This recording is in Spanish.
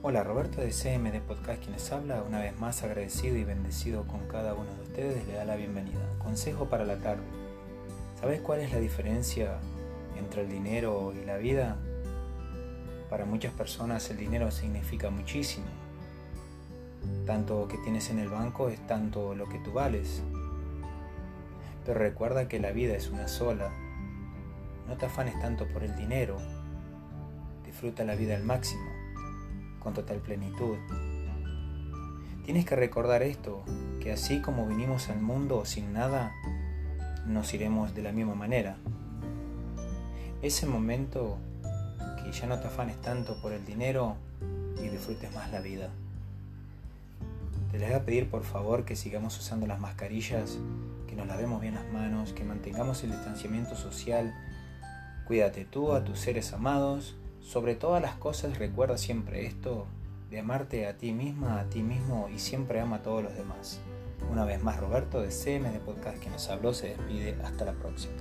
Hola, Roberto de CMD Podcast quienes habla, una vez más agradecido y bendecido con cada uno de ustedes, le da la bienvenida. Consejo para la tarde. ¿Sabes cuál es la diferencia entre el dinero y la vida? Para muchas personas el dinero significa muchísimo. Tanto que tienes en el banco es tanto lo que tú vales. Pero recuerda que la vida es una sola. No te afanes tanto por el dinero. Disfruta la vida al máximo con total plenitud. Tienes que recordar esto, que así como vinimos al mundo sin nada, nos iremos de la misma manera. Ese momento que ya no te afanes tanto por el dinero y disfrutes más la vida. Te les voy a pedir por favor que sigamos usando las mascarillas, que nos lavemos bien las manos, que mantengamos el distanciamiento social. Cuídate tú, a tus seres amados sobre todas las cosas recuerda siempre esto de amarte a ti misma, a ti mismo y siempre ama a todos los demás. Una vez más Roberto de CM de Podcast que nos habló se despide. Hasta la próxima.